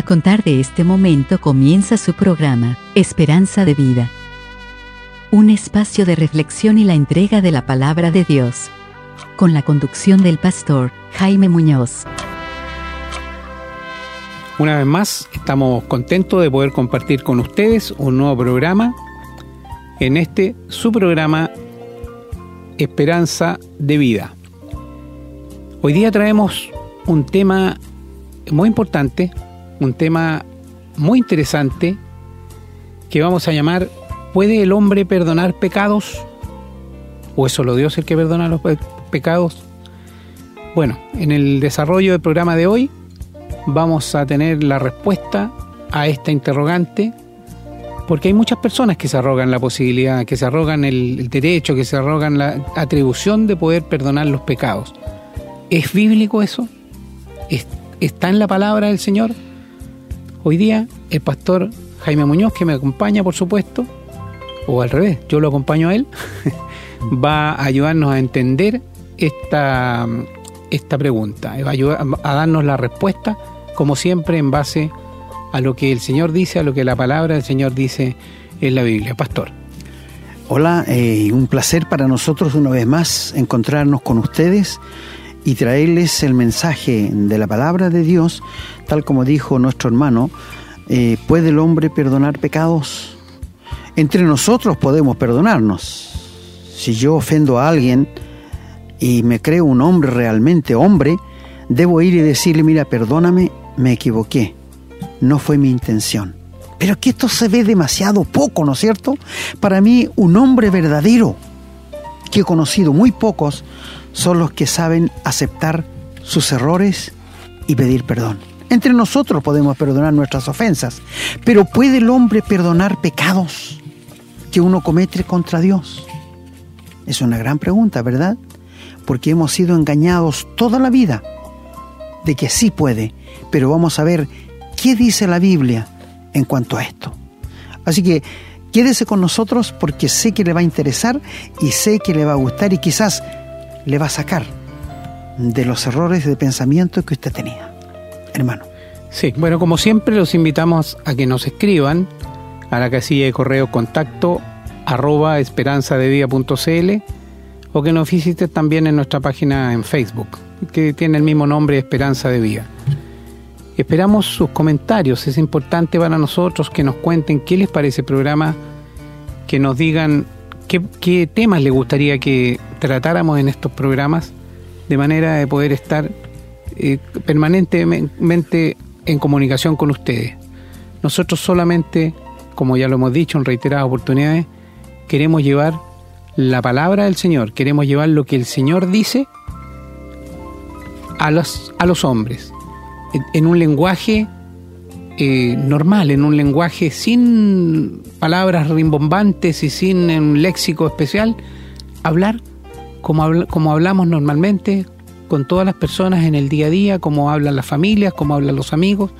A contar de este momento comienza su programa, Esperanza de Vida. Un espacio de reflexión y la entrega de la palabra de Dios. Con la conducción del pastor Jaime Muñoz. Una vez más, estamos contentos de poder compartir con ustedes un nuevo programa en este su programa Esperanza de Vida. Hoy día traemos un tema muy importante un tema muy interesante que vamos a llamar ¿Puede el hombre perdonar pecados? ¿O es solo Dios el que perdona los pecados? Bueno, en el desarrollo del programa de hoy vamos a tener la respuesta a esta interrogante porque hay muchas personas que se arrogan la posibilidad, que se arrogan el, derecho, que se arrogan la atribución de poder perdonar los pecados. ¿Es bíblico eso? ¿Está en la palabra del Señor? Hoy día el pastor Jaime Muñoz, que me acompaña por supuesto, o al revés, yo lo acompaño a él, va a ayudarnos a entender esta, esta pregunta, va a, ayudar a darnos la respuesta, como siempre, en base a lo que el Señor dice, a lo que la palabra del Señor dice en la Biblia. Pastor. Hola, eh, un placer para nosotros una vez más encontrarnos con ustedes y traerles el mensaje de la palabra de Dios, tal como dijo nuestro hermano, eh, ¿puede el hombre perdonar pecados? Entre nosotros podemos perdonarnos. Si yo ofendo a alguien y me creo un hombre realmente hombre, debo ir y decirle, mira, perdóname, me equivoqué, no fue mi intención. Pero que esto se ve demasiado poco, ¿no es cierto? Para mí, un hombre verdadero, que he conocido muy pocos, son los que saben aceptar sus errores y pedir perdón. Entre nosotros podemos perdonar nuestras ofensas, pero ¿puede el hombre perdonar pecados que uno comete contra Dios? Es una gran pregunta, ¿verdad? Porque hemos sido engañados toda la vida de que sí puede, pero vamos a ver qué dice la Biblia en cuanto a esto. Así que quédese con nosotros porque sé que le va a interesar y sé que le va a gustar y quizás le va a sacar de los errores de pensamiento que usted tenía, hermano. Sí, bueno, como siempre los invitamos a que nos escriban a la casilla de correo contacto arroba esperanzadevida.cl o que nos visiten también en nuestra página en Facebook, que tiene el mismo nombre Esperanza de Vida. Esperamos sus comentarios, es importante para nosotros que nos cuenten qué les parece el programa, que nos digan qué, temas le gustaría que tratáramos en estos programas, de manera de poder estar eh, permanentemente en comunicación con ustedes. Nosotros solamente, como ya lo hemos dicho en reiteradas oportunidades, queremos llevar la palabra del Señor, queremos llevar lo que el Señor dice a los, a los hombres, en un lenguaje eh, normal, en un lenguaje sin palabras rimbombantes y sin un léxico especial, hablar como, como hablamos normalmente con todas las personas en el día a día, como hablan las familias, como hablan los amigos.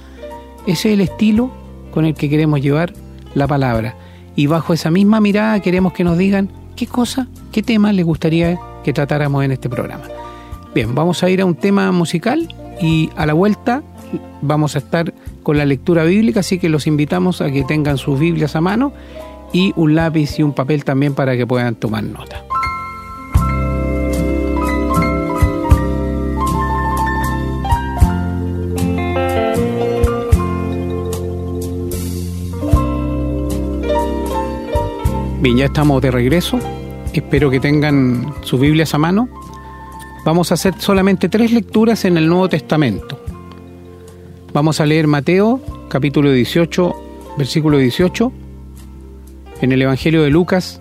Ese es el estilo con el que queremos llevar la palabra. Y bajo esa misma mirada queremos que nos digan qué cosa, qué tema les gustaría que tratáramos en este programa. Bien, vamos a ir a un tema musical y a la vuelta vamos a estar con la lectura bíblica, así que los invitamos a que tengan sus Biblias a mano y un lápiz y un papel también para que puedan tomar nota. Bien, ya estamos de regreso. Espero que tengan sus Biblias a mano. Vamos a hacer solamente tres lecturas en el Nuevo Testamento. Vamos a leer Mateo capítulo 18, versículo 18. En el Evangelio de Lucas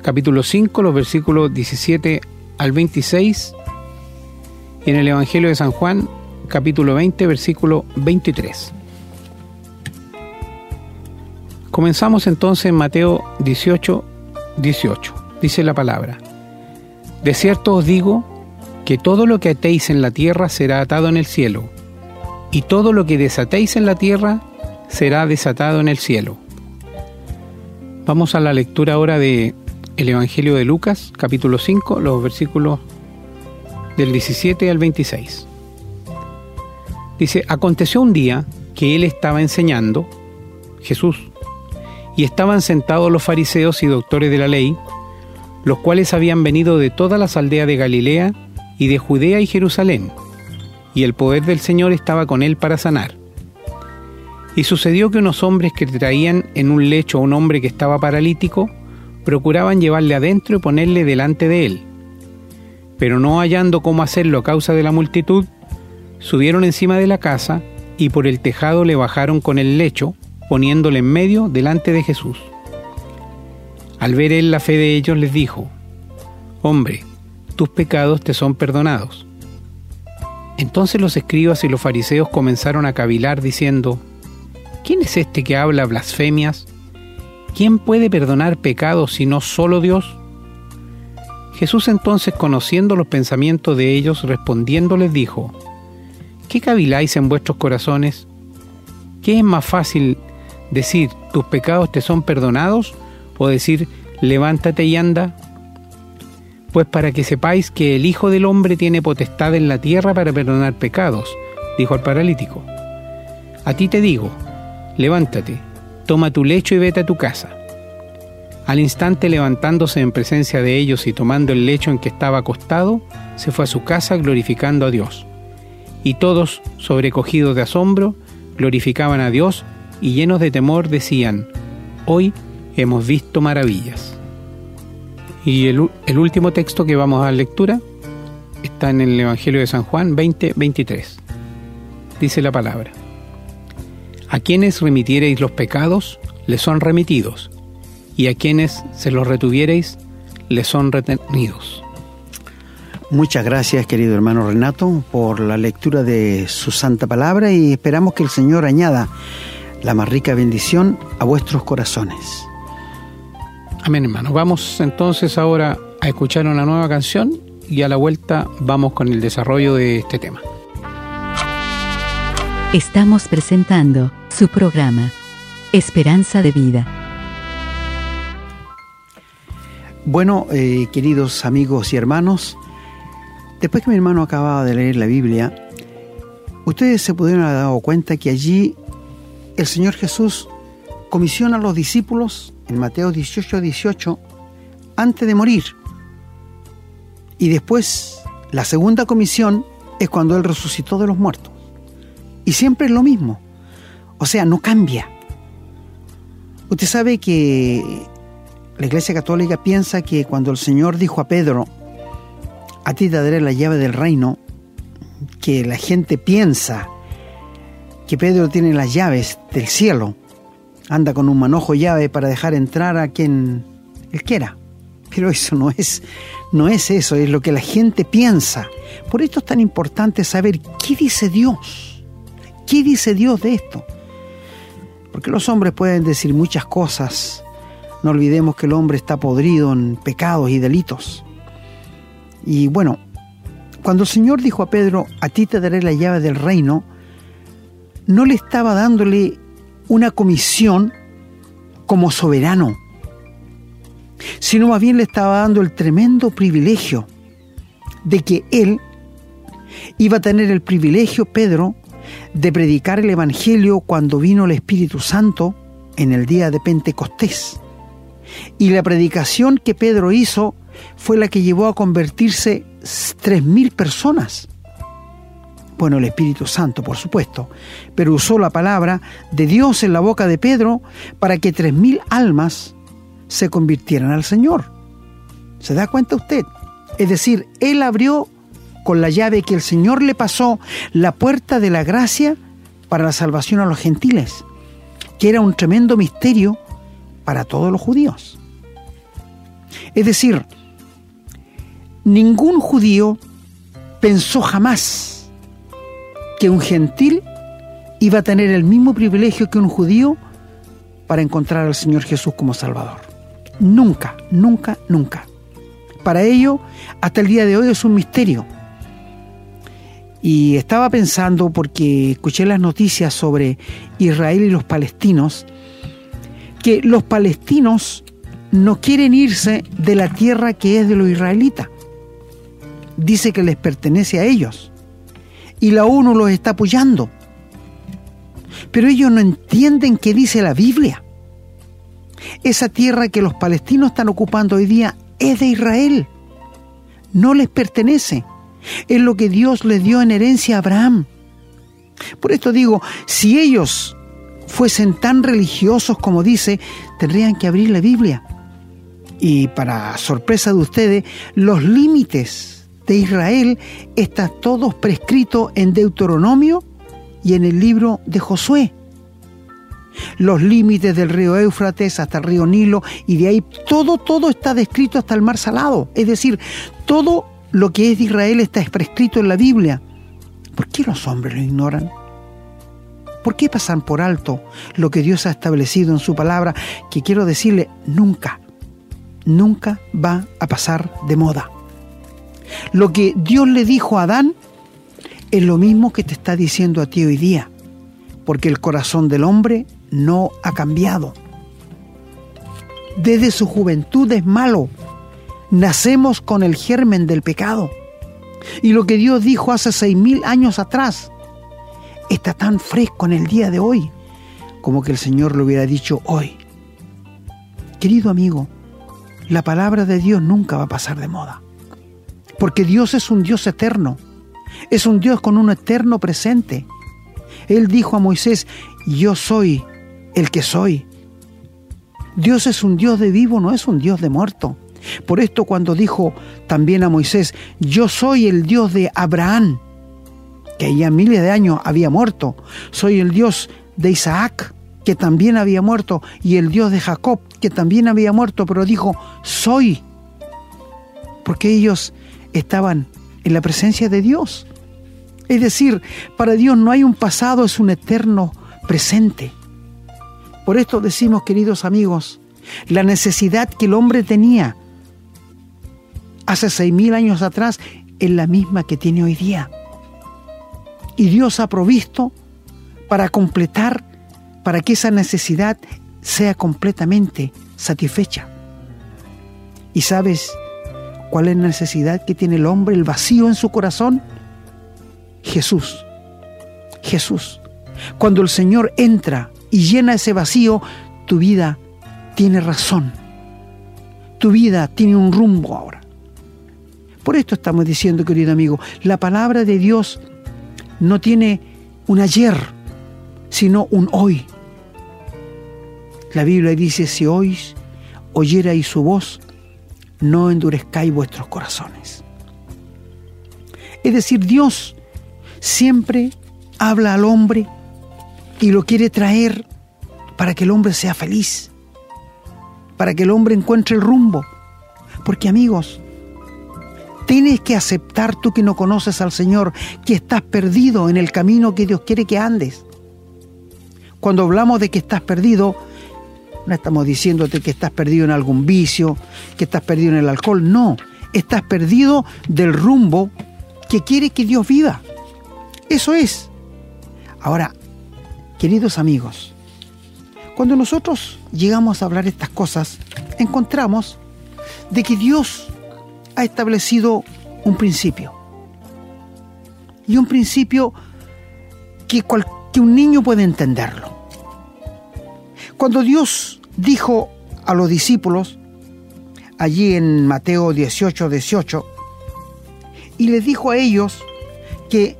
capítulo 5, los versículos 17 al 26. Y en el Evangelio de San Juan capítulo 20, versículo 23. Comenzamos entonces en Mateo 18, 18. Dice la palabra. De cierto os digo que todo lo que atéis en la tierra será atado en el cielo y todo lo que desatéis en la tierra será desatado en el cielo. Vamos a la lectura ahora de el Evangelio de Lucas, capítulo 5, los versículos del 17 al 26. Dice, aconteció un día que él estaba enseñando, Jesús, y estaban sentados los fariseos y doctores de la ley, los cuales habían venido de todas las aldeas de Galilea y de Judea y Jerusalén, y el poder del Señor estaba con él para sanar. Y sucedió que unos hombres que traían en un lecho a un hombre que estaba paralítico, procuraban llevarle adentro y ponerle delante de él. Pero no hallando cómo hacerlo a causa de la multitud, subieron encima de la casa y por el tejado le bajaron con el lecho, poniéndole en medio delante de Jesús. Al ver él la fe de ellos les dijo, Hombre, tus pecados te son perdonados. Entonces los escribas y los fariseos comenzaron a cavilar diciendo, ¿quién es este que habla blasfemias? ¿Quién puede perdonar pecados si no solo Dios? Jesús entonces, conociendo los pensamientos de ellos, respondiendo les dijo, ¿qué caviláis en vuestros corazones? ¿Qué es más fácil decir, tus pecados te son perdonados? o decir, levántate y anda? Pues para que sepáis que el Hijo del Hombre tiene potestad en la tierra para perdonar pecados, dijo al paralítico. A ti te digo, levántate, toma tu lecho y vete a tu casa. Al instante levantándose en presencia de ellos y tomando el lecho en que estaba acostado, se fue a su casa glorificando a Dios. Y todos, sobrecogidos de asombro, glorificaban a Dios y llenos de temor decían, Hoy hemos visto maravillas. Y el, último texto que vamos a lectura está en el Evangelio de San Juan 20, 23. Dice la palabra. A quienes remitiereis los pecados, les son remitidos, y a quienes se los retuviereis, les son retenidos. Muchas gracias, querido hermano Renato, por la lectura de su santa palabra y esperamos que el Señor añada la más rica bendición a vuestros corazones. Amén, hermano. Vamos entonces ahora a escuchar una nueva canción y a la vuelta vamos con el desarrollo de este tema. Estamos presentando su programa, Esperanza de Vida. Bueno, eh, queridos amigos y hermanos, después que mi hermano acababa de leer la Biblia, ustedes se pudieron haber dado cuenta que allí el Señor Jesús comisiona a los discípulos en Mateo 18, 18, antes de morir. Y después, la segunda comisión es cuando Él resucitó de los muertos. Y siempre es lo mismo. O sea, no cambia. Usted sabe que la Iglesia Católica piensa que cuando el Señor dijo a Pedro, a ti te daré la llave del reino, que la gente piensa que Pedro tiene las llaves del cielo, anda con un manojo llave para dejar entrar a quien él quiera. Pero eso no es, no es eso, es lo que la gente piensa. Por esto es tan importante saber qué dice Dios. ¿Qué dice Dios de esto? Porque los hombres pueden decir muchas cosas. No olvidemos que el hombre está podrido en pecados y delitos. Y bueno, cuando el Señor dijo a Pedro, a ti te daré la llave del reino, no le estaba dándole una comisión como soberano, sino más bien le estaba dando el tremendo privilegio de que él iba a tener el privilegio, Pedro, de predicar el Evangelio cuando vino el Espíritu Santo en el día de Pentecostés. Y la predicación que Pedro hizo fue la que llevó a convertirse tres mil personas. Bueno, el Espíritu Santo, por supuesto, pero usó la palabra de Dios en la boca de Pedro para que tres mil almas se convirtieran al Señor. ¿Se da cuenta usted? Es decir, Él abrió con la llave que el Señor le pasó la puerta de la gracia para la salvación a los gentiles, que era un tremendo misterio para todos los judíos. Es decir, ningún judío pensó jamás que un gentil iba a tener el mismo privilegio que un judío para encontrar al Señor Jesús como Salvador. Nunca, nunca, nunca. Para ello, hasta el día de hoy es un misterio. Y estaba pensando, porque escuché las noticias sobre Israel y los palestinos, que los palestinos no quieren irse de la tierra que es de los israelitas. Dice que les pertenece a ellos. Y la ONU los está apoyando. Pero ellos no entienden qué dice la Biblia. Esa tierra que los palestinos están ocupando hoy día es de Israel. No les pertenece. Es lo que Dios les dio en herencia a Abraham. Por esto digo, si ellos fuesen tan religiosos como dice, tendrían que abrir la Biblia. Y para sorpresa de ustedes, los límites de Israel están todos prescritos en Deuteronomio y en el libro de Josué. Los límites del río Éufrates hasta el río Nilo y de ahí todo, todo está descrito hasta el mar salado. Es decir, todo lo que es de Israel está prescrito en la Biblia. ¿Por qué los hombres lo ignoran? ¿Por qué pasan por alto lo que Dios ha establecido en su palabra? Que quiero decirle, nunca, nunca va a pasar de moda. Lo que Dios le dijo a Adán es lo mismo que te está diciendo a ti hoy día, porque el corazón del hombre no ha cambiado. Desde su juventud es malo. Nacemos con el germen del pecado. Y lo que Dios dijo hace seis mil años atrás está tan fresco en el día de hoy como que el Señor lo hubiera dicho hoy. Querido amigo, la palabra de Dios nunca va a pasar de moda. Porque Dios es un Dios eterno. Es un Dios con un eterno presente. Él dijo a Moisés, yo soy el que soy. Dios es un Dios de vivo, no es un Dios de muerto. Por esto cuando dijo también a Moisés, yo soy el Dios de Abraham, que ya miles de años había muerto, soy el Dios de Isaac, que también había muerto, y el Dios de Jacob, que también había muerto, pero dijo, soy, porque ellos estaban en la presencia de Dios. Es decir, para Dios no hay un pasado, es un eterno presente. Por esto decimos, queridos amigos, la necesidad que el hombre tenía hace seis mil años atrás es la misma que tiene hoy día. Y Dios ha provisto para completar, para que esa necesidad sea completamente satisfecha. ¿Y sabes cuál es la necesidad que tiene el hombre, el vacío en su corazón? Jesús. Jesús. Cuando el Señor entra y llena ese vacío, tu vida tiene razón. Tu vida tiene un rumbo ahora. Por esto estamos diciendo, querido amigo, la palabra de Dios no tiene un ayer, sino un hoy. La Biblia dice, si oís, oyerais su voz, no endurezcáis vuestros corazones. Es decir, Dios siempre habla al hombre y lo quiere traer para que el hombre sea feliz, para que el hombre encuentre el rumbo. Porque amigos, tienes que aceptar tú que no conoces al Señor, que estás perdido en el camino que Dios quiere que andes. Cuando hablamos de que estás perdido, no estamos diciéndote que estás perdido en algún vicio, que estás perdido en el alcohol, no, estás perdido del rumbo que quiere que Dios viva. Eso es. Ahora, Queridos amigos, cuando nosotros llegamos a hablar estas cosas, encontramos de que Dios ha establecido un principio. Y un principio que, que un niño puede entenderlo. Cuando Dios dijo a los discípulos, allí en Mateo 18, 18, y les dijo a ellos que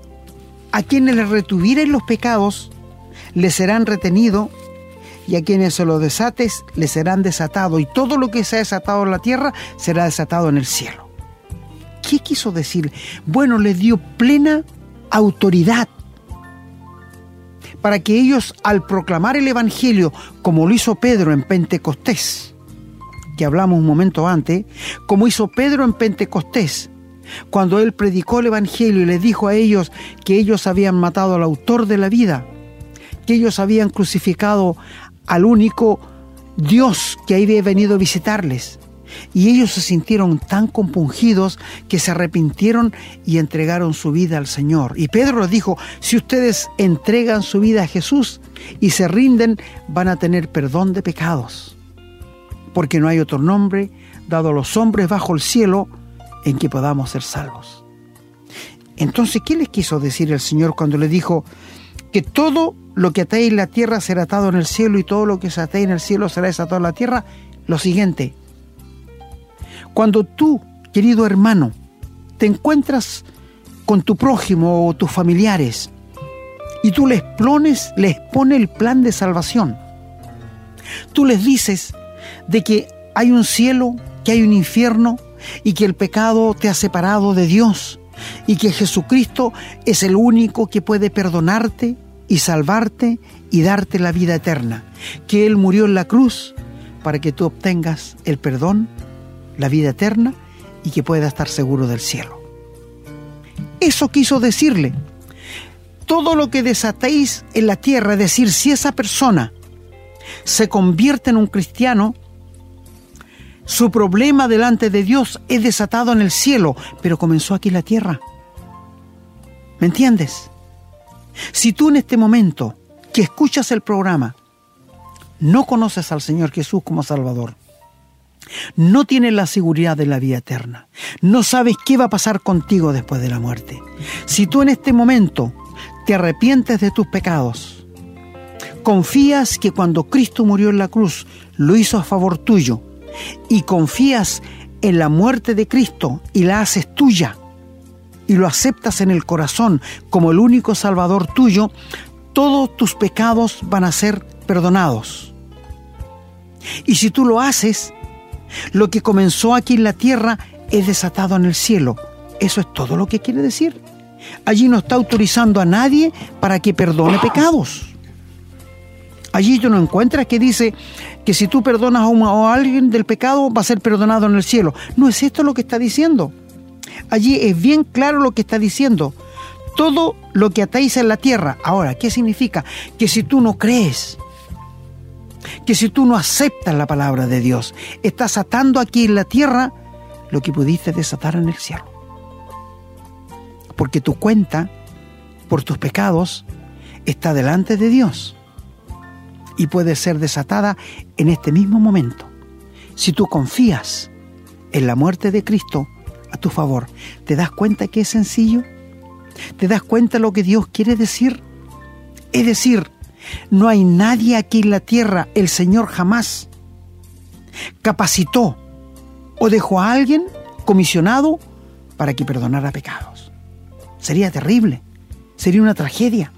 a quienes les retuvieran los pecados, les serán retenidos y a quienes se lo desates les serán desatados y todo lo que se ha desatado en la tierra será desatado en el cielo. ¿Qué quiso decir? Bueno, les dio plena autoridad para que ellos al proclamar el Evangelio, como lo hizo Pedro en Pentecostés, que hablamos un momento antes, como hizo Pedro en Pentecostés, cuando él predicó el Evangelio y les dijo a ellos que ellos habían matado al autor de la vida, que ellos habían crucificado al único Dios que había venido a visitarles. Y ellos se sintieron tan compungidos que se arrepintieron y entregaron su vida al Señor. Y Pedro les dijo, si ustedes entregan su vida a Jesús y se rinden, van a tener perdón de pecados. Porque no hay otro nombre dado a los hombres bajo el cielo en que podamos ser salvos. Entonces, ¿qué les quiso decir el Señor cuando le dijo, que todo lo que atéis en la tierra será atado en el cielo y todo lo que se en el cielo será desatado en la tierra, lo siguiente, cuando tú, querido hermano, te encuentras con tu prójimo o tus familiares y tú les pones, les pone el plan de salvación, tú les dices de que hay un cielo, que hay un infierno y que el pecado te ha separado de Dios y que Jesucristo es el único que puede perdonarte y salvarte y darte la vida eterna, que Él murió en la cruz para que tú obtengas el perdón, la vida eterna y que puedas estar seguro del cielo. Eso quiso decirle. Todo lo que desatéis en la tierra, es decir, si esa persona se convierte en un cristiano, su problema delante de Dios es desatado en el cielo, pero comenzó aquí en la tierra. ¿Me entiendes? Si tú en este momento que escuchas el programa no conoces al Señor Jesús como Salvador, no tienes la seguridad de la vida eterna, no sabes qué va a pasar contigo después de la muerte, si tú en este momento te arrepientes de tus pecados, confías que cuando Cristo murió en la cruz lo hizo a favor tuyo, y confías en la muerte de Cristo y la haces tuya y lo aceptas en el corazón como el único Salvador tuyo, todos tus pecados van a ser perdonados. Y si tú lo haces, lo que comenzó aquí en la tierra es desatado en el cielo. Eso es todo lo que quiere decir. Allí no está autorizando a nadie para que perdone pecados. Allí tú no encuentras que dice que si tú perdonas a, alguien del pecado va a ser perdonado en el cielo. No es esto lo que está diciendo. Allí es bien claro lo que está diciendo. Todo lo que atáis en la tierra. Ahora, ¿qué significa? Que si tú no crees, que si tú no aceptas la palabra de Dios, estás atando aquí en la tierra lo que pudiste desatar en el cielo. Porque tu cuenta por tus pecados está delante de Dios y puede ser desatada en este mismo momento. Si tú confías en la muerte de Cristo a tu favor, ¿te das cuenta que es sencillo? ¿Te das cuenta lo que Dios quiere decir? Es decir, no hay nadie aquí en la tierra, el Señor jamás capacitó o dejó a alguien comisionado para que perdonara pecados. Sería terrible, sería una tragedia,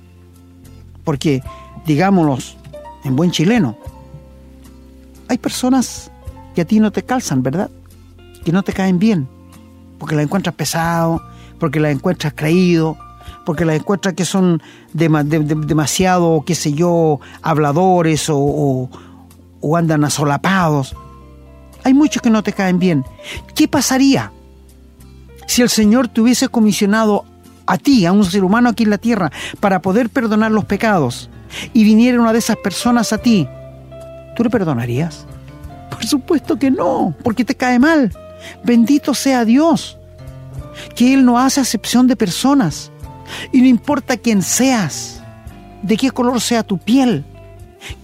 porque, digámoslo en buen chileno, hay personas que a ti no te calzan, ¿verdad? Que no te caen bien, porque las encuentras pesado, porque las encuentras creído, porque las encuentras que son demasiado, qué sé yo, habladores o, o andan asolapados. Hay muchos que no te caen bien. ¿Qué pasaría si el Señor te hubiese comisionado a ti, a un ser humano aquí en la tierra, para poder perdonar los pecados? y viniera una de esas personas a ti, ¿tú le perdonarías? Por supuesto que no, porque te cae mal. Bendito sea Dios, que Él no hace acepción de personas. Y no importa quién seas, de qué color sea tu piel,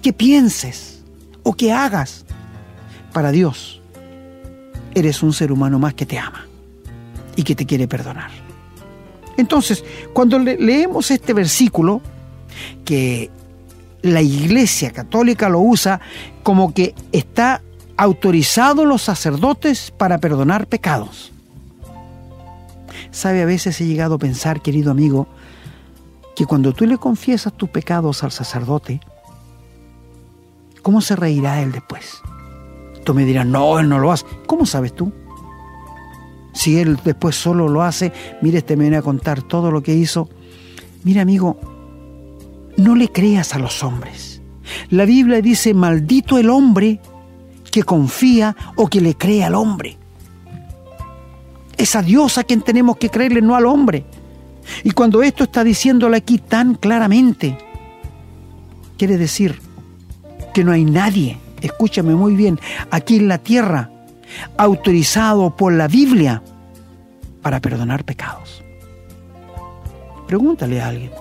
qué pienses o qué hagas, para Dios eres un ser humano más que te ama y que te quiere perdonar. Entonces, cuando leemos este versículo, que la Iglesia Católica lo usa como que está autorizado los sacerdotes para perdonar pecados. Sabe, a veces he llegado a pensar, querido amigo, que cuando tú le confiesas tus pecados al sacerdote, ¿cómo se reirá él después? Tú me dirás, no, él no lo hace. ¿Cómo sabes tú? Si él después solo lo hace, mire, este me viene a contar todo lo que hizo. Mira, amigo, no le creas a los hombres. La Biblia dice, maldito el hombre que confía o que le cree al hombre. Es a Dios a quien tenemos que creerle, no al hombre. Y cuando esto está diciéndole aquí tan claramente, quiere decir que no hay nadie, escúchame muy bien, aquí en la tierra, autorizado por la Biblia para perdonar pecados. Pregúntale a alguien.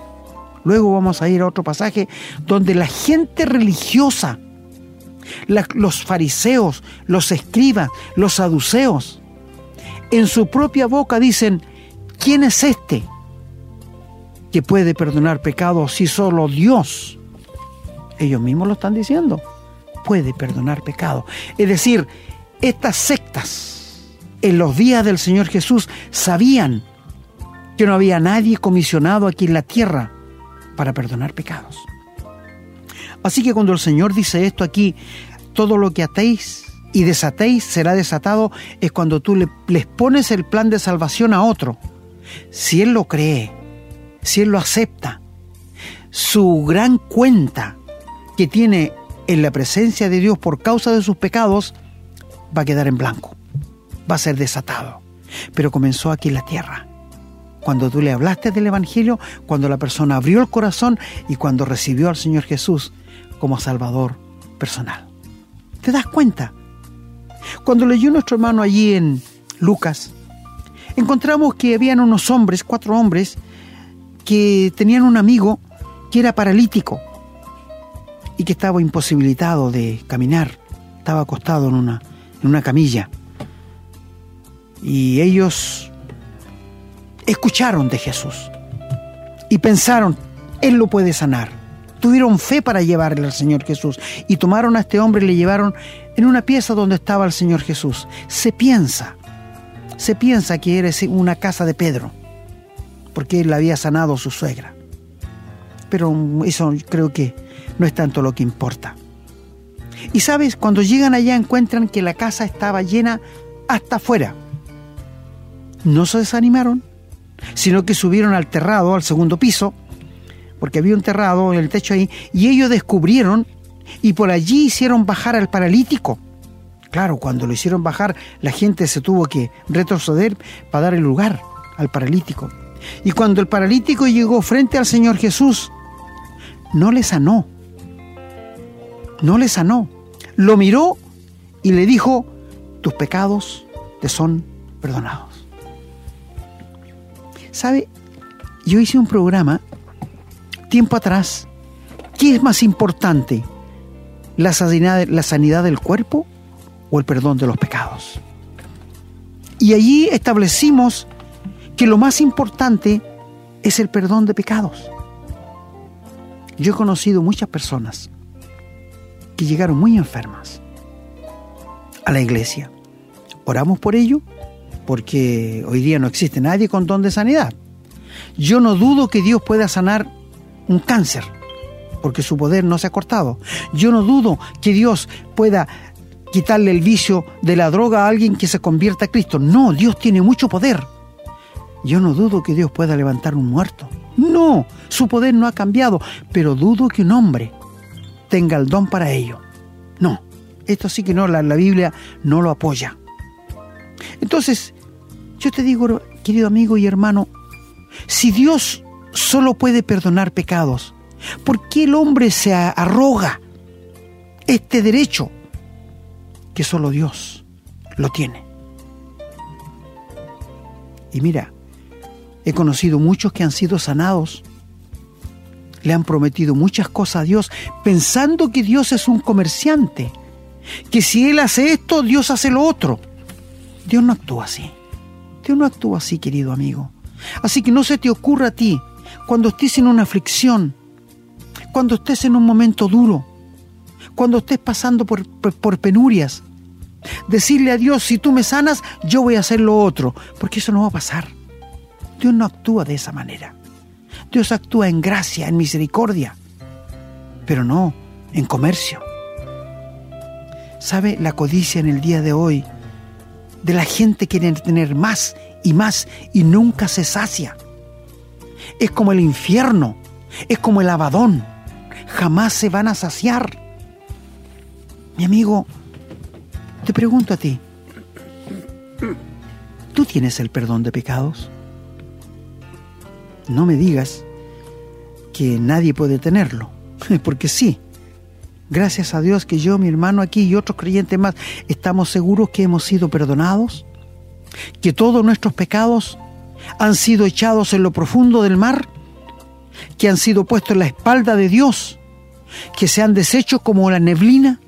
Luego vamos a ir a otro pasaje donde la gente religiosa, los fariseos, los escribas, los saduceos, en su propia boca dicen, ¿quién es este que puede perdonar pecados si solo Dios, ellos mismos lo están diciendo, puede perdonar pecados. Es decir, estas sectas en los días del Señor Jesús sabían que no había nadie comisionado aquí en la tierra para perdonar pecados. Así que cuando el Señor dice esto aquí, todo lo que atéis y desatéis será desatado, es cuando tú le, les pones el plan de salvación a otro. Si Él lo cree, si Él lo acepta, su gran cuenta que tiene en la presencia de Dios por causa de sus pecados va a quedar en blanco, va a ser desatado. Pero comenzó aquí en la tierra. Cuando tú le hablaste del Evangelio, cuando la persona abrió el corazón y cuando recibió al Señor Jesús como Salvador personal. ¿Te das cuenta? Cuando leyó nuestro hermano allí en Lucas, encontramos que habían unos hombres, cuatro hombres, que tenían un amigo que era paralítico y que estaba imposibilitado de caminar, estaba acostado en una, en una camilla. Y ellos escucharon de Jesús y pensaron, Él lo puede sanar tuvieron fe para llevarle al Señor Jesús y tomaron a este hombre y le llevaron en una pieza donde estaba el Señor Jesús. Se piensa, se piensa que era una casa de Pedro, porque él había sanado a su suegra. Pero eso creo que no es tanto lo que importa. Y sabes, cuando llegan allá encuentran que la casa estaba llena hasta afuera. No se desanimaron, sino que subieron al terrado, al segundo piso, porque había un terrado en el techo ahí, y ellos descubrieron y por allí hicieron bajar al paralítico. Claro, cuando lo hicieron bajar, la gente se tuvo que retroceder para dar el lugar al paralítico. Y cuando el paralítico llegó frente al Señor Jesús, no le sanó. No le sanó. Lo miró y le dijo, tus pecados te son perdonados. ¿Sabe? Yo hice un programa tiempo atrás, ¿qué es más importante? ¿La sanidad, ¿La sanidad del cuerpo o el perdón de los pecados? Y allí establecimos que lo más importante es el perdón de pecados. Yo he conocido muchas personas que llegaron muy enfermas a la iglesia. Oramos por ello porque hoy día no existe nadie con don de sanidad. Yo no dudo que Dios pueda sanar un cáncer, porque su poder no se ha cortado. Yo no dudo que Dios pueda quitarle el vicio de la droga a alguien que se convierta a Cristo. No, Dios tiene mucho poder. Yo no dudo que Dios pueda levantar un muerto. No, su poder no ha cambiado, pero dudo que un hombre tenga el don para ello. No, esto sí que no, la, la Biblia no lo apoya. Entonces, yo te digo, querido amigo y hermano, si Dios solo puede perdonar pecados. ¿Por qué el hombre se arroga este derecho que solo Dios lo tiene? Y mira, he conocido muchos que han sido sanados, le han prometido muchas cosas a Dios, pensando que Dios es un comerciante, que si Él hace esto, Dios hace lo otro. Dios no actúa así. Dios no actúa así, querido amigo. Así que no se te ocurra a ti cuando estés en una aflicción, cuando estés en un momento duro, cuando estés pasando por, penurias. Decirle a Dios, si tú me sanas, yo voy a hacer lo otro, porque eso no va a pasar. Dios no actúa de esa manera. Dios actúa en gracia, en misericordia, pero no en comercio. ¿Sabe la codicia en el día de hoy de la gente que quiere tener más y más y nunca se sacia? es como el infierno, es como el abadón, jamás se van a saciar. Mi amigo, te pregunto a ti, ¿tú tienes el perdón de pecados? No me digas que nadie puede tenerlo, porque sí. Gracias a Dios que yo, mi hermano aquí y otros creyentes más estamos seguros que hemos sido perdonados, que todos nuestros pecados han sido echados en lo profundo del mar, que han sido puestos en la espalda de Dios, que se han deshecho como la neblina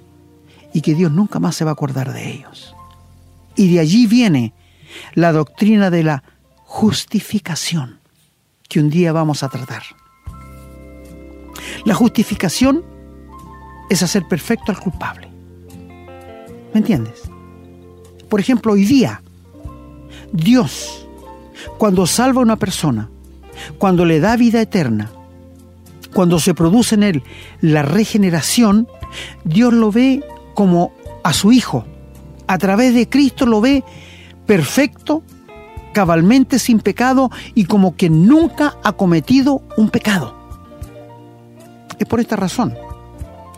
y que Dios nunca más se va a acordar de ellos. Y de allí viene la doctrina de la justificación, que un día vamos a tratar. La justificación es hacer perfecto al culpable. ¿Me entiendes? Por ejemplo, hoy día, Dios, cuando salva a una persona, cuando le da vida eterna, cuando se produce en él la regeneración, Dios lo ve como a su Hijo. A través de Cristo lo ve perfecto, cabalmente sin pecado y como que nunca ha cometido un pecado. Es por esta razón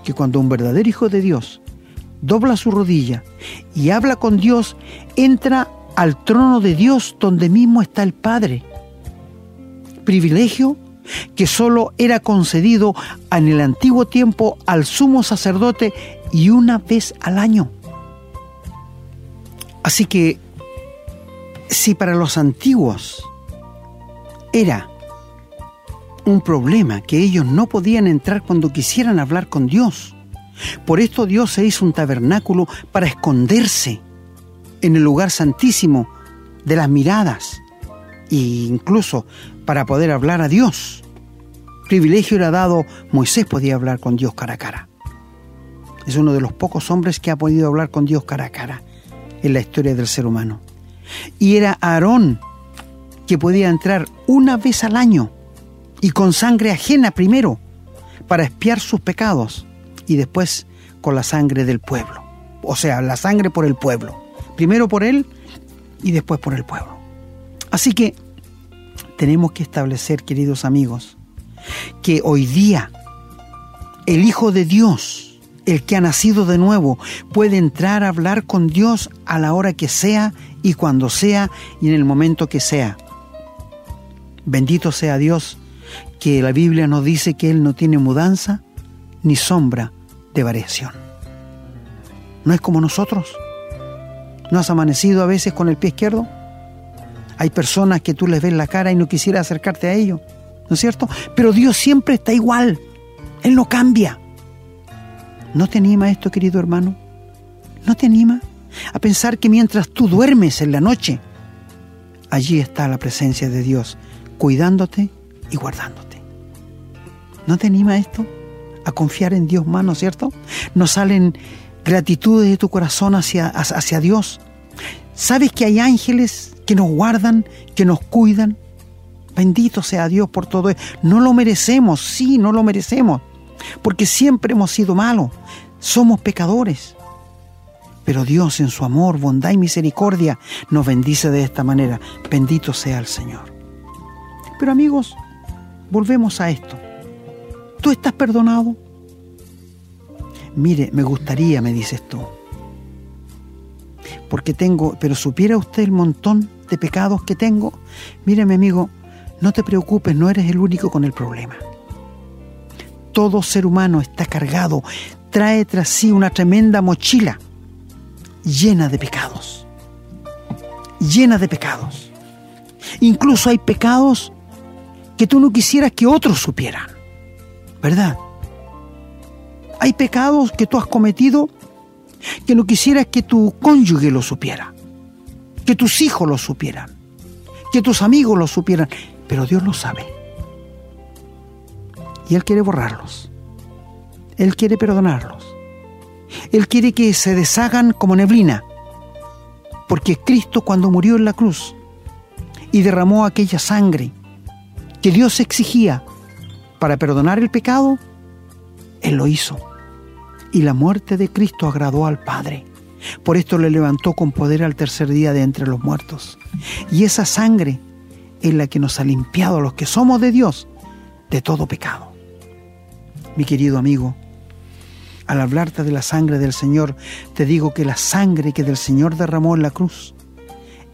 que cuando un verdadero Hijo de Dios dobla su rodilla y habla con Dios, entra al trono de Dios donde mismo está el Padre. Privilegio que solo era concedido en el antiguo tiempo al sumo sacerdote y una vez al año. Así que si para los antiguos era un problema que ellos no podían entrar cuando quisieran hablar con Dios, por esto Dios se hizo un tabernáculo para esconderse en el lugar santísimo de las miradas e incluso para poder hablar a Dios. Privilegio era dado, Moisés podía hablar con Dios cara a cara. Es uno de los pocos hombres que ha podido hablar con Dios cara a cara en la historia del ser humano. Y era Aarón que podía entrar una vez al año y con sangre ajena primero para espiar sus pecados y después con la sangre del pueblo. O sea, la sangre por el pueblo. Primero por él y después por el pueblo. Así que tenemos que establecer, queridos amigos, que hoy día el Hijo de Dios, el que ha nacido de nuevo, puede entrar a hablar con Dios a la hora que sea y cuando sea y en el momento que sea. Bendito sea Dios, que la Biblia nos dice que Él no tiene mudanza ni sombra de variación. ¿No es como nosotros? ¿No has amanecido a veces con el pie izquierdo? Hay personas que tú les ves la cara y no quisieras acercarte a ellos, ¿no es cierto? Pero Dios siempre está igual, Él no cambia. ¿No te anima esto, querido hermano? ¿No te anima a pensar que mientras tú duermes en la noche, allí está la presencia de Dios, cuidándote y guardándote? ¿No te anima esto? A confiar en Dios más, ¿no es cierto? ¿No salen gratitudes de tu corazón hacia, hacia Dios? ¿Sabes que hay ángeles que nos guardan, que nos cuidan? Bendito sea Dios por todo eso. No lo merecemos, sí, no lo merecemos, porque siempre hemos sido malos, somos pecadores. Pero Dios en su amor, bondad y misericordia nos bendice de esta manera. Bendito sea el Señor. Pero amigos, volvemos a esto. ¿Tú estás perdonado? Mire, me gustaría, me dices tú. Porque tengo, pero supiera usted el montón de pecados que tengo. Mire, mi amigo, no te preocupes, no eres el único con el problema. Todo ser humano está cargado, trae tras sí una tremenda mochila llena de pecados. Llena de pecados. Incluso hay pecados que tú no quisieras que otros supieran. ¿Verdad? Hay pecados que tú has cometido que no quisieras que tu cónyuge lo supiera, que tus hijos lo supieran, que tus amigos lo supieran, pero Dios lo sabe. Y Él quiere borrarlos. Él quiere perdonarlos. Él quiere que se deshagan como neblina. Porque Cristo cuando murió en la cruz y derramó aquella sangre que Dios exigía para perdonar el pecado, Él lo hizo. Y la muerte de Cristo agradó al Padre. Por esto le levantó con poder al tercer día de entre los muertos. Y esa sangre es la que nos ha limpiado a los que somos de Dios de todo pecado. Mi querido amigo, al hablarte de la sangre del Señor, te digo que la sangre que del Señor derramó en la cruz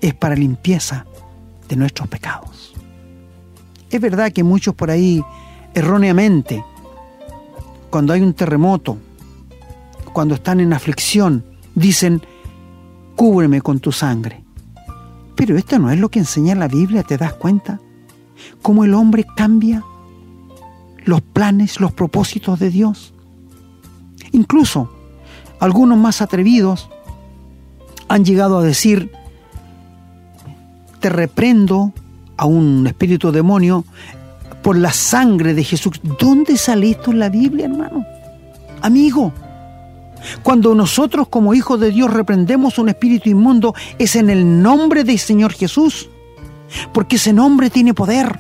es para limpieza de nuestros pecados. Es verdad que muchos por ahí erróneamente, cuando hay un terremoto, cuando están en aflicción, dicen, cúbreme con tu sangre. Pero esto no es lo que enseña la Biblia, ¿te das cuenta? Cómo el hombre cambia los planes, los propósitos de Dios. Incluso algunos más atrevidos han llegado a decir, te reprendo a un espíritu demonio por la sangre de Jesús. ¿Dónde sale esto en la Biblia, hermano? Amigo, cuando nosotros como hijos de Dios reprendemos un espíritu inmundo, es en el nombre del Señor Jesús, porque ese nombre tiene poder.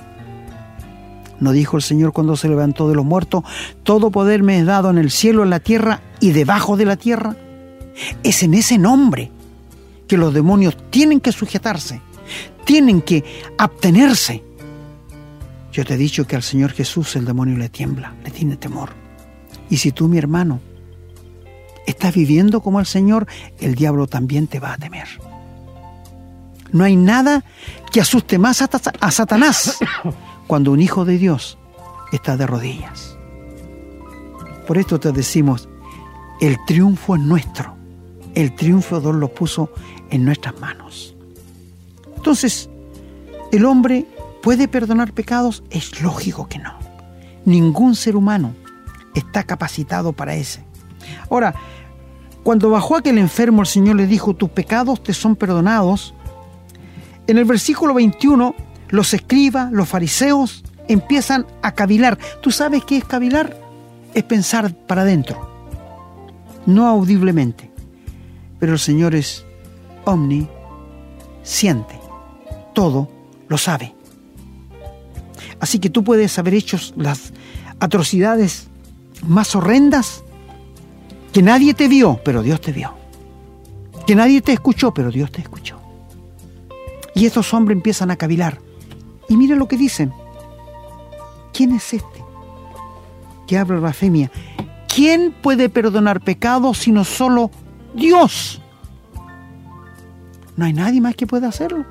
¿No dijo el Señor cuando se levantó de los muertos, todo poder me es dado en el cielo, en la tierra y debajo de la tierra? Es en ese nombre que los demonios tienen que sujetarse, tienen que abstenerse. Yo te he dicho que al Señor Jesús el demonio le tiembla, le tiene temor. Y si tú, mi hermano, estás viviendo como el Señor, el diablo también te va a temer. No hay nada que asuste más a Satanás cuando un hijo de Dios está de rodillas. Por esto te decimos, el triunfo es nuestro. El triunfo Dios lo puso en nuestras manos. Entonces, ¿el hombre puede perdonar pecados? Es lógico que no. Ningún ser humano está capacitado para ese. Ahora, cuando bajó aquel enfermo, el Señor le dijo, tus pecados te son perdonados. En el versículo 21, los escribas, los fariseos, empiezan a cavilar. ¿Tú sabes qué es cavilar? Es pensar para adentro, no audiblemente. Pero el Señor es omni, siente, todo lo sabe. Así que tú puedes haber hecho las atrocidades más horrendas que nadie te vio, pero Dios te vio. Que nadie te escuchó, pero Dios te escuchó. Y estos hombres empiezan a cavilar. Y mira lo que dicen. ¿Quién es este que habla blasfemia? ¿Quién puede perdonar pecados sino solo Dios? No hay nadie más que pueda hacerlo.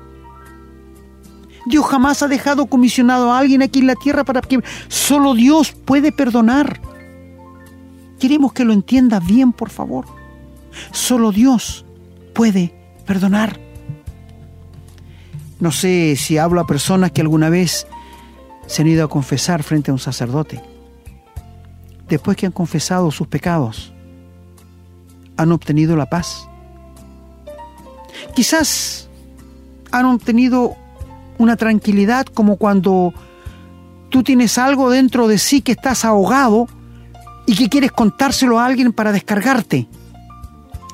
Dios jamás ha dejado comisionado a alguien aquí en la tierra para que solo Dios puede perdonar. Queremos que lo entiendas bien, por favor. Solo Dios puede perdonar. No sé si hablo a personas que alguna vez se han ido a confesar frente a un sacerdote. Después que han confesado sus pecados, han obtenido la paz. Quizás han obtenido una tranquilidad como cuando tú tienes algo dentro de sí que estás ahogado y que quieres contárselo a alguien para descargarte.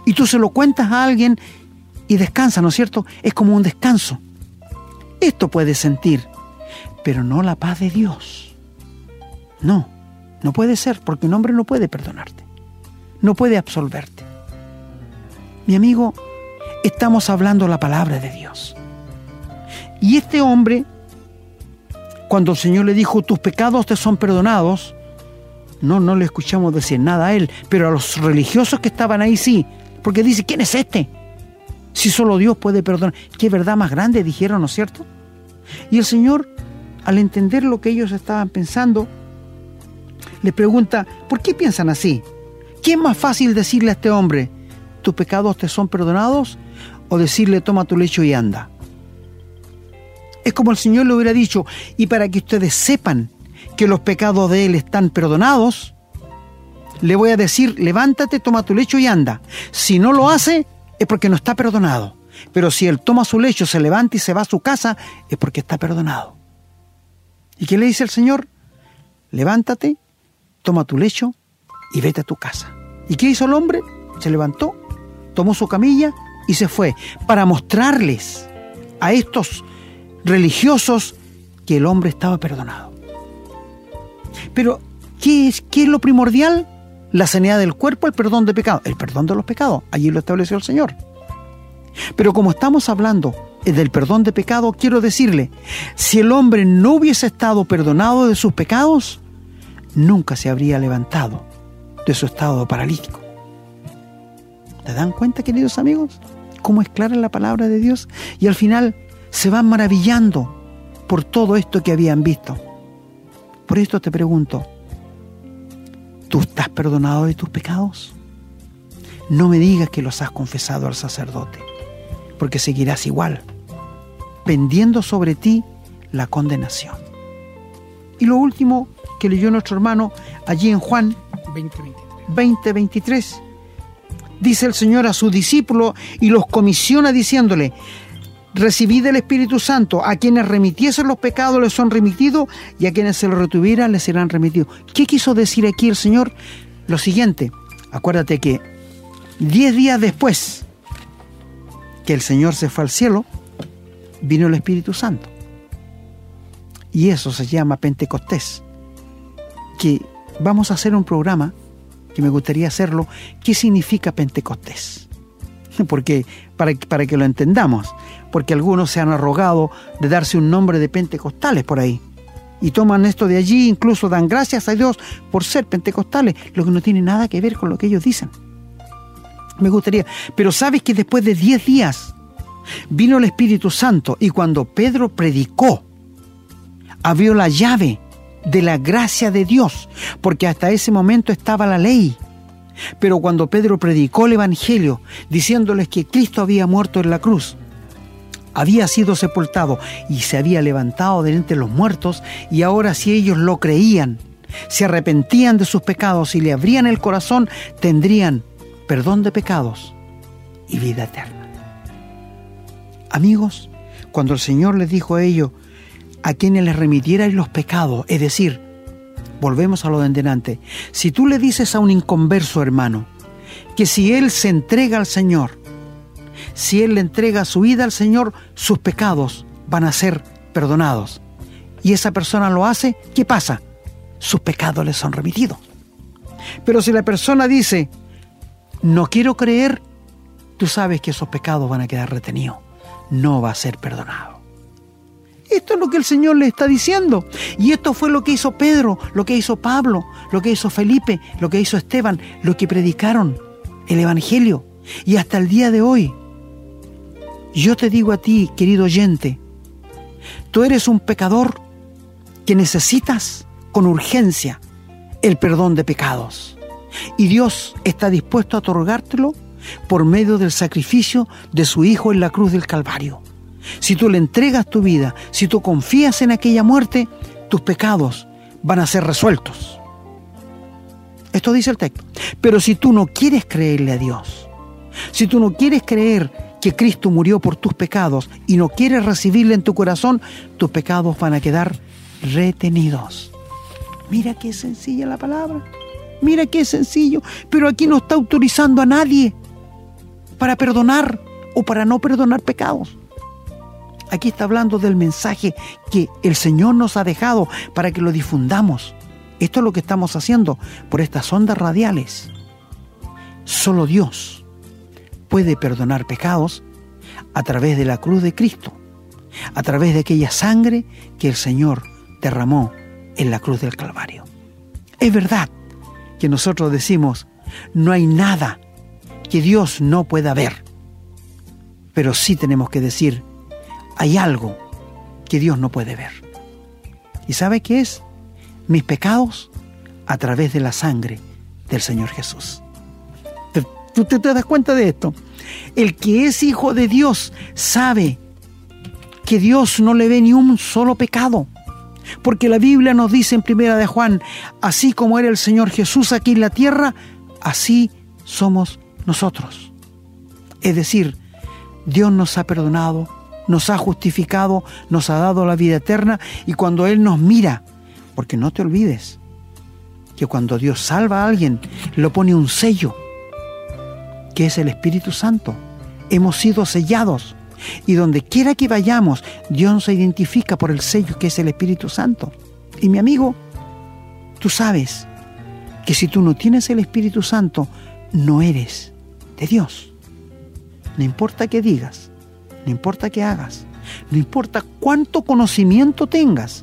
Y tú se lo cuentas a alguien y descansa, ¿no es cierto? Es como un descanso. Esto puedes sentir, pero no la paz de Dios. No, no puede ser, porque un hombre no puede perdonarte, no puede absolverte. Mi amigo, estamos hablando la palabra de Dios. Y este hombre, cuando el Señor le dijo, tus pecados te son perdonados, no, no le escuchamos decir nada a él, pero a los religiosos que estaban ahí sí, porque dice, ¿quién es este? Si solo Dios puede perdonar. ¿Qué verdad más grande dijeron, ¿no es cierto? Y el Señor, al entender lo que ellos estaban pensando, le pregunta, ¿por qué piensan así? ¿Qué es más fácil decirle a este hombre, tus pecados te son perdonados? O decirle, toma tu lecho y anda. Es como el Señor le hubiera dicho, y para que ustedes sepan que los pecados de él están perdonados, le voy a decir, levántate, toma tu lecho y anda. Si no lo hace, es porque no está perdonado. Pero si él toma su lecho, se levanta y se va a su casa, es porque está perdonado. ¿Y qué le dice el Señor? Levántate, toma tu lecho y vete a tu casa. ¿Y qué hizo el hombre? Se levantó, tomó su camilla y se fue para mostrarles a estos religiosos que el hombre estaba perdonado. Pero, ¿qué es, ¿qué es lo primordial? La sanidad del cuerpo, el perdón de pecados. El perdón de los pecados. Allí lo estableció el Señor. Pero como estamos hablando del perdón de pecado, quiero decirle, si el hombre no hubiese estado perdonado de sus pecados, nunca se habría levantado de su estado paralítico. ¿Te dan cuenta, queridos amigos? Cómo es clara la palabra de Dios. Y al final se van maravillando por todo esto que habían visto. Por esto te pregunto, ¿tú estás perdonado de tus pecados? No me digas que los has confesado al sacerdote, porque seguirás igual, pendiendo sobre ti la condenación. Y lo último que leyó nuestro hermano allí en Juan 20:23, dice el Señor a su discípulo y los comisiona diciéndole, recibid el Espíritu Santo. A quienes remitiesen los pecados les son remitidos y a quienes se los retuvieran les serán remitidos. ¿Qué quiso decir aquí el Señor? Lo siguiente, acuérdate que diez días después que el Señor se fue al cielo, vino el Espíritu Santo. Y eso se llama Pentecostés. Que vamos a hacer un programa, que me gustaría hacerlo, ¿qué significa Pentecostés? Porque, para, para que lo entendamos, porque algunos se han arrogado de darse un nombre de pentecostales por ahí. Y toman esto de allí, incluso dan gracias a Dios por ser pentecostales, lo que no tiene nada que ver con lo que ellos dicen. Me gustaría, pero sabes que después de 10 días vino el Espíritu Santo y cuando Pedro predicó, abrió la llave de la gracia de Dios, porque hasta ese momento estaba la ley. Pero cuando Pedro predicó el Evangelio, diciéndoles que Cristo había muerto en la cruz, había sido sepultado y se había levantado de entre los muertos, y ahora si ellos lo creían, se arrepentían de sus pecados y le abrían el corazón, tendrían perdón de pecados y vida eterna. Amigos, cuando el Señor les dijo a ellos, a quienes les remitierais los pecados, es decir, volvemos a lo de delante, si tú le dices a un inconverso hermano, que si él se entrega al Señor, si él le entrega su vida al Señor, sus pecados van a ser perdonados. Y esa persona lo hace, ¿qué pasa? Sus pecados le son remitidos. Pero si la persona dice, no quiero creer, tú sabes que esos pecados van a quedar retenidos. No va a ser perdonado. Esto es lo que el Señor le está diciendo. Y esto fue lo que hizo Pedro, lo que hizo Pablo, lo que hizo Felipe, lo que hizo Esteban, lo que predicaron el Evangelio. Y hasta el día de hoy, yo te digo a ti, querido oyente, tú eres un pecador que necesitas con urgencia el perdón de pecados. Y Dios está dispuesto a otorgártelo por medio del sacrificio de su Hijo en la cruz del Calvario. Si tú le entregas tu vida, si tú confías en aquella muerte, tus pecados van a ser resueltos. Esto dice el texto. Pero si tú no quieres creerle a Dios, si tú no quieres creer que Cristo murió por tus pecados y no quieres recibirle en tu corazón, tus pecados van a quedar retenidos. Mira qué sencilla la palabra. Mira qué sencillo, pero aquí no está autorizando a nadie para perdonar o para no perdonar pecados. Aquí está hablando del mensaje que el Señor nos ha dejado para que lo difundamos. Esto es lo que estamos haciendo por estas ondas radiales. Solo Dios puede perdonar pecados a través de la cruz de Cristo, a través de aquella sangre que el Señor derramó en la cruz del Calvario. Es verdad, que nosotros decimos, no hay nada que Dios no pueda ver. Pero sí tenemos que decir, hay algo que Dios no puede ver. ¿Y sabe qué es? Mis pecados a través de la sangre del Señor Jesús. ¿Tú te, das cuenta de esto? El que es hijo de Dios sabe que Dios no le ve ni un solo pecado. Porque la Biblia nos dice en primera de Juan, así como era el Señor Jesús aquí en la tierra, así somos nosotros. Es decir, Dios nos ha perdonado, nos ha justificado, nos ha dado la vida eterna y cuando Él nos mira, porque no te olvides que cuando Dios salva a alguien, lo pone un sello, que es el Espíritu Santo. Hemos sido sellados y donde quiera que vayamos, Dios se identifica por el sello que es el Espíritu Santo. Y mi amigo, tú sabes que si tú no tienes el Espíritu Santo, no eres de Dios. No importa qué digas, no importa qué hagas, no importa cuánto conocimiento tengas,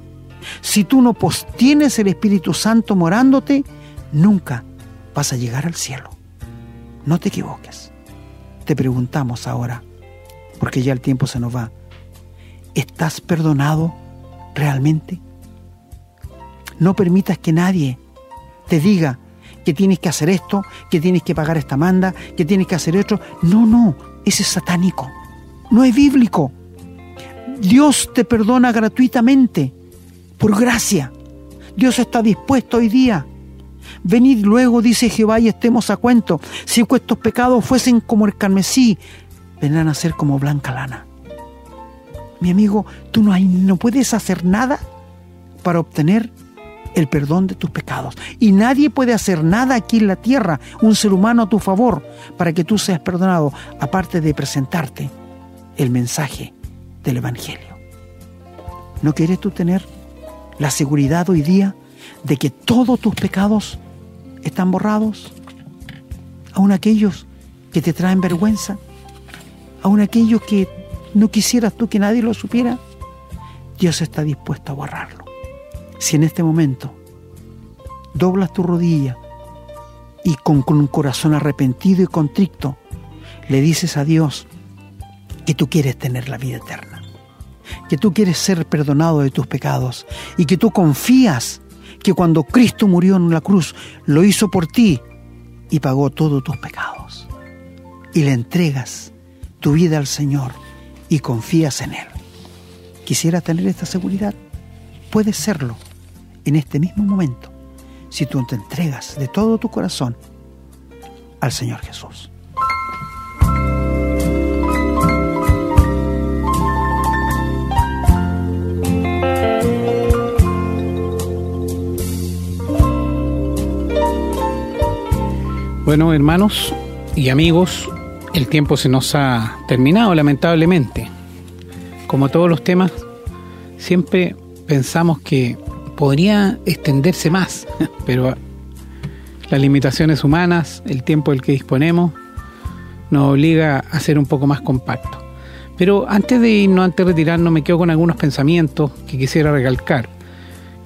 si tú no tienes el Espíritu Santo morándote, nunca vas a llegar al cielo. No te equivoques. Te preguntamos ahora, porque ya el tiempo se nos va. ¿Estás perdonado realmente? No permitas que nadie te diga que tienes que hacer esto, que tienes que pagar esta manda, que tienes que hacer esto. No, no, ese es satánico. No es bíblico. Dios te perdona gratuitamente, por gracia. Dios está dispuesto hoy día. Venid luego, dice Jehová, y estemos a cuento. Si vuestros pecados fuesen como el carmesí, vendrán a ser como blanca lana. Mi amigo, tú no, no puedes hacer nada para obtener el perdón de tus pecados. Y nadie puede hacer nada aquí en la tierra, un ser humano a tu favor, para que tú seas perdonado, aparte de presentarte el mensaje del Evangelio. ¿No quieres tú tener la seguridad hoy día de que todos tus pecados están borrados? Aún aquellos que te traen vergüenza, aún aquellos que no quisieras tú que nadie lo supiera, Dios está dispuesto a borrarlo. Si en este momento doblas tu rodilla y con, con un corazón arrepentido y contrito le dices a Dios que tú quieres tener la vida eterna, que tú quieres ser perdonado de tus pecados y que tú confías que cuando Cristo murió en la cruz lo hizo por ti y pagó todos tus pecados. Y le entregas tu vida al Señor y confías en Él. ¿Quisieras tener esta seguridad? Puedes serlo en este mismo momento si tú te entregas de todo tu corazón al Señor Jesús. Bueno, hermanos y amigos, el tiempo se nos ha terminado, lamentablemente. Como todos los temas, siempre pensamos que podría extenderse más, pero las limitaciones humanas, el tiempo del que disponemos, nos obliga a ser un poco más compacto. Pero antes de irnos, antes de retirarnos, me quedo con algunos pensamientos que quisiera recalcar.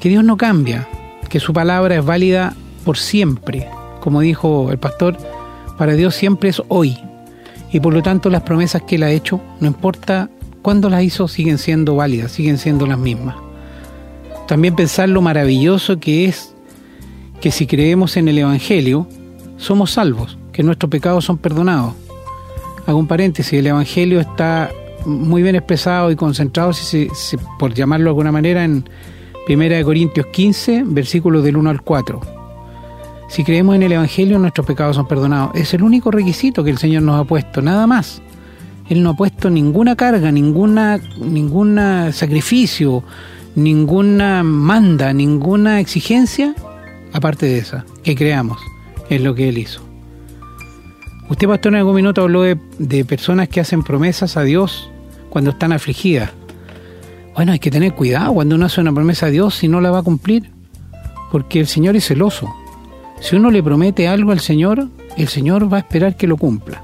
Que Dios no cambia, que su palabra es válida por siempre, como dijo el pastor, para Dios siempre es hoy. Y por lo tanto las promesas que Él ha hecho, no importa cuándo las hizo, siguen siendo válidas, siguen siendo las mismas. También pensar lo maravilloso que es que si creemos en el Evangelio, somos salvos, que nuestros pecados son perdonados. Hago un paréntesis, el Evangelio está muy bien expresado y concentrado, si, por llamarlo de alguna manera, en 1 Corintios 15, versículos del 1 al 4 si creemos en el Evangelio, nuestros pecados son perdonados. Es el único requisito que el Señor nos ha puesto, nada más. Él no ha puesto ninguna carga, ninguna, ninguna sacrificio, ninguna manda, ninguna exigencia, aparte de esa, que creamos en lo que Él hizo. Usted, pastor, en algún minuto habló de, de personas que hacen promesas a Dios cuando están afligidas. Bueno, hay que tener cuidado cuando uno hace una promesa a Dios si no la va a cumplir, porque el Señor es celoso. Si uno le promete algo al Señor, el Señor va a esperar que lo cumpla.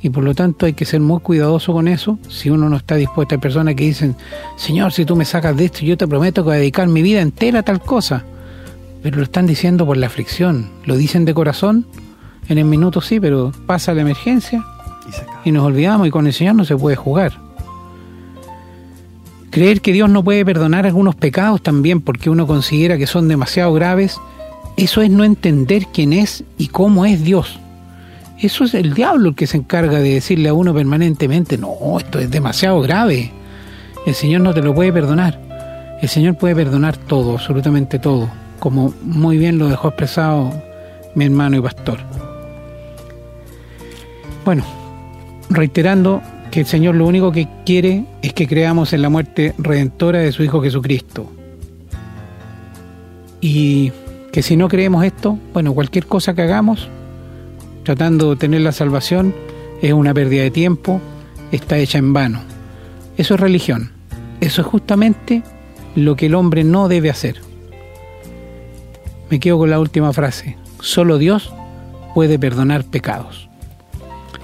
Y por lo tanto hay que ser muy cuidadoso con eso. Si uno no está dispuesto, hay personas que dicen, Señor, si tú me sacas de esto, yo te prometo que voy a dedicar mi vida entera a tal cosa. Pero lo están diciendo por la aflicción. Lo dicen de corazón. En el minuto sí, pero pasa la emergencia y, y nos olvidamos y con el Señor no se puede jugar. Creer que Dios no puede perdonar algunos pecados también porque uno considera que son demasiado graves eso es no entender quién es y cómo es Dios. Eso es el diablo el que se encarga de decirle a uno permanentemente, no, esto es demasiado grave. El Señor no te lo puede perdonar. El Señor puede perdonar todo, absolutamente todo, como muy bien lo dejó expresado mi hermano y pastor. Bueno, reiterando que el Señor lo único que quiere es que creamos en la muerte redentora de su Hijo Jesucristo. Y que si no creemos esto, bueno, cualquier cosa que hagamos, tratando de tener la salvación, es una pérdida de tiempo, está hecha en vano. Eso es religión. Eso es justamente lo que el hombre no debe hacer. Me quedo con la última frase. Solo Dios puede perdonar pecados.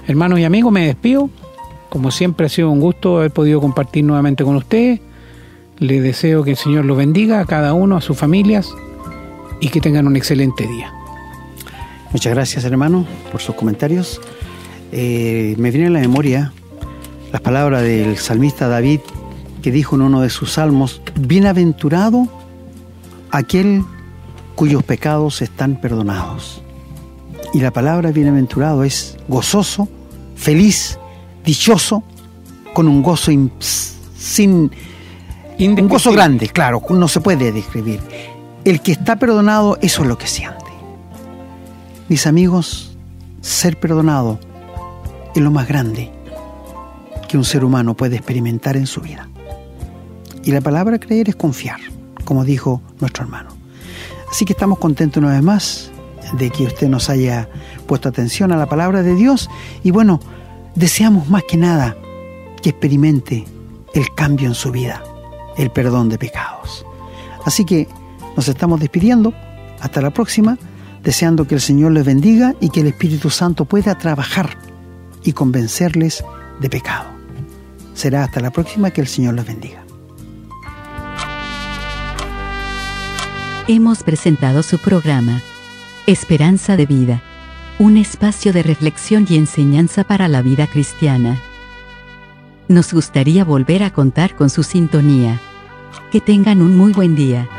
Hermanos y amigos, me despido. Como siempre ha sido un gusto haber podido compartir nuevamente con ustedes. Les deseo que el Señor los bendiga a cada uno, a sus familias y que tengan un excelente día. Muchas gracias hermano por sus comentarios. Eh, me viene a la memoria las palabras del salmista David que dijo en uno de sus salmos, bienaventurado aquel cuyos pecados están perdonados. Y la palabra bienaventurado es gozoso, feliz, dichoso, con un gozo sin... Un gozo grande, claro, no se puede describir el que está perdonado, eso es lo que siente. Mis amigos, ser perdonado es lo más grande que un ser humano puede experimentar en su vida. Y la palabra creer es confiar, como dijo nuestro hermano. Así que estamos contentos una vez más de que usted nos haya puesto atención a la palabra de Dios y bueno, deseamos más que nada que experimente el cambio en su vida, el perdón de pecados. Así que nos estamos despidiendo. Hasta la próxima, deseando que el Señor les bendiga y que el Espíritu Santo pueda trabajar y convencerles de pecado. Será hasta la próxima que el Señor les bendiga. Hemos presentado su programa, Esperanza de Vida, un espacio de reflexión y enseñanza para la vida cristiana. Nos gustaría volver a contar con su sintonía. Que tengan un muy buen día.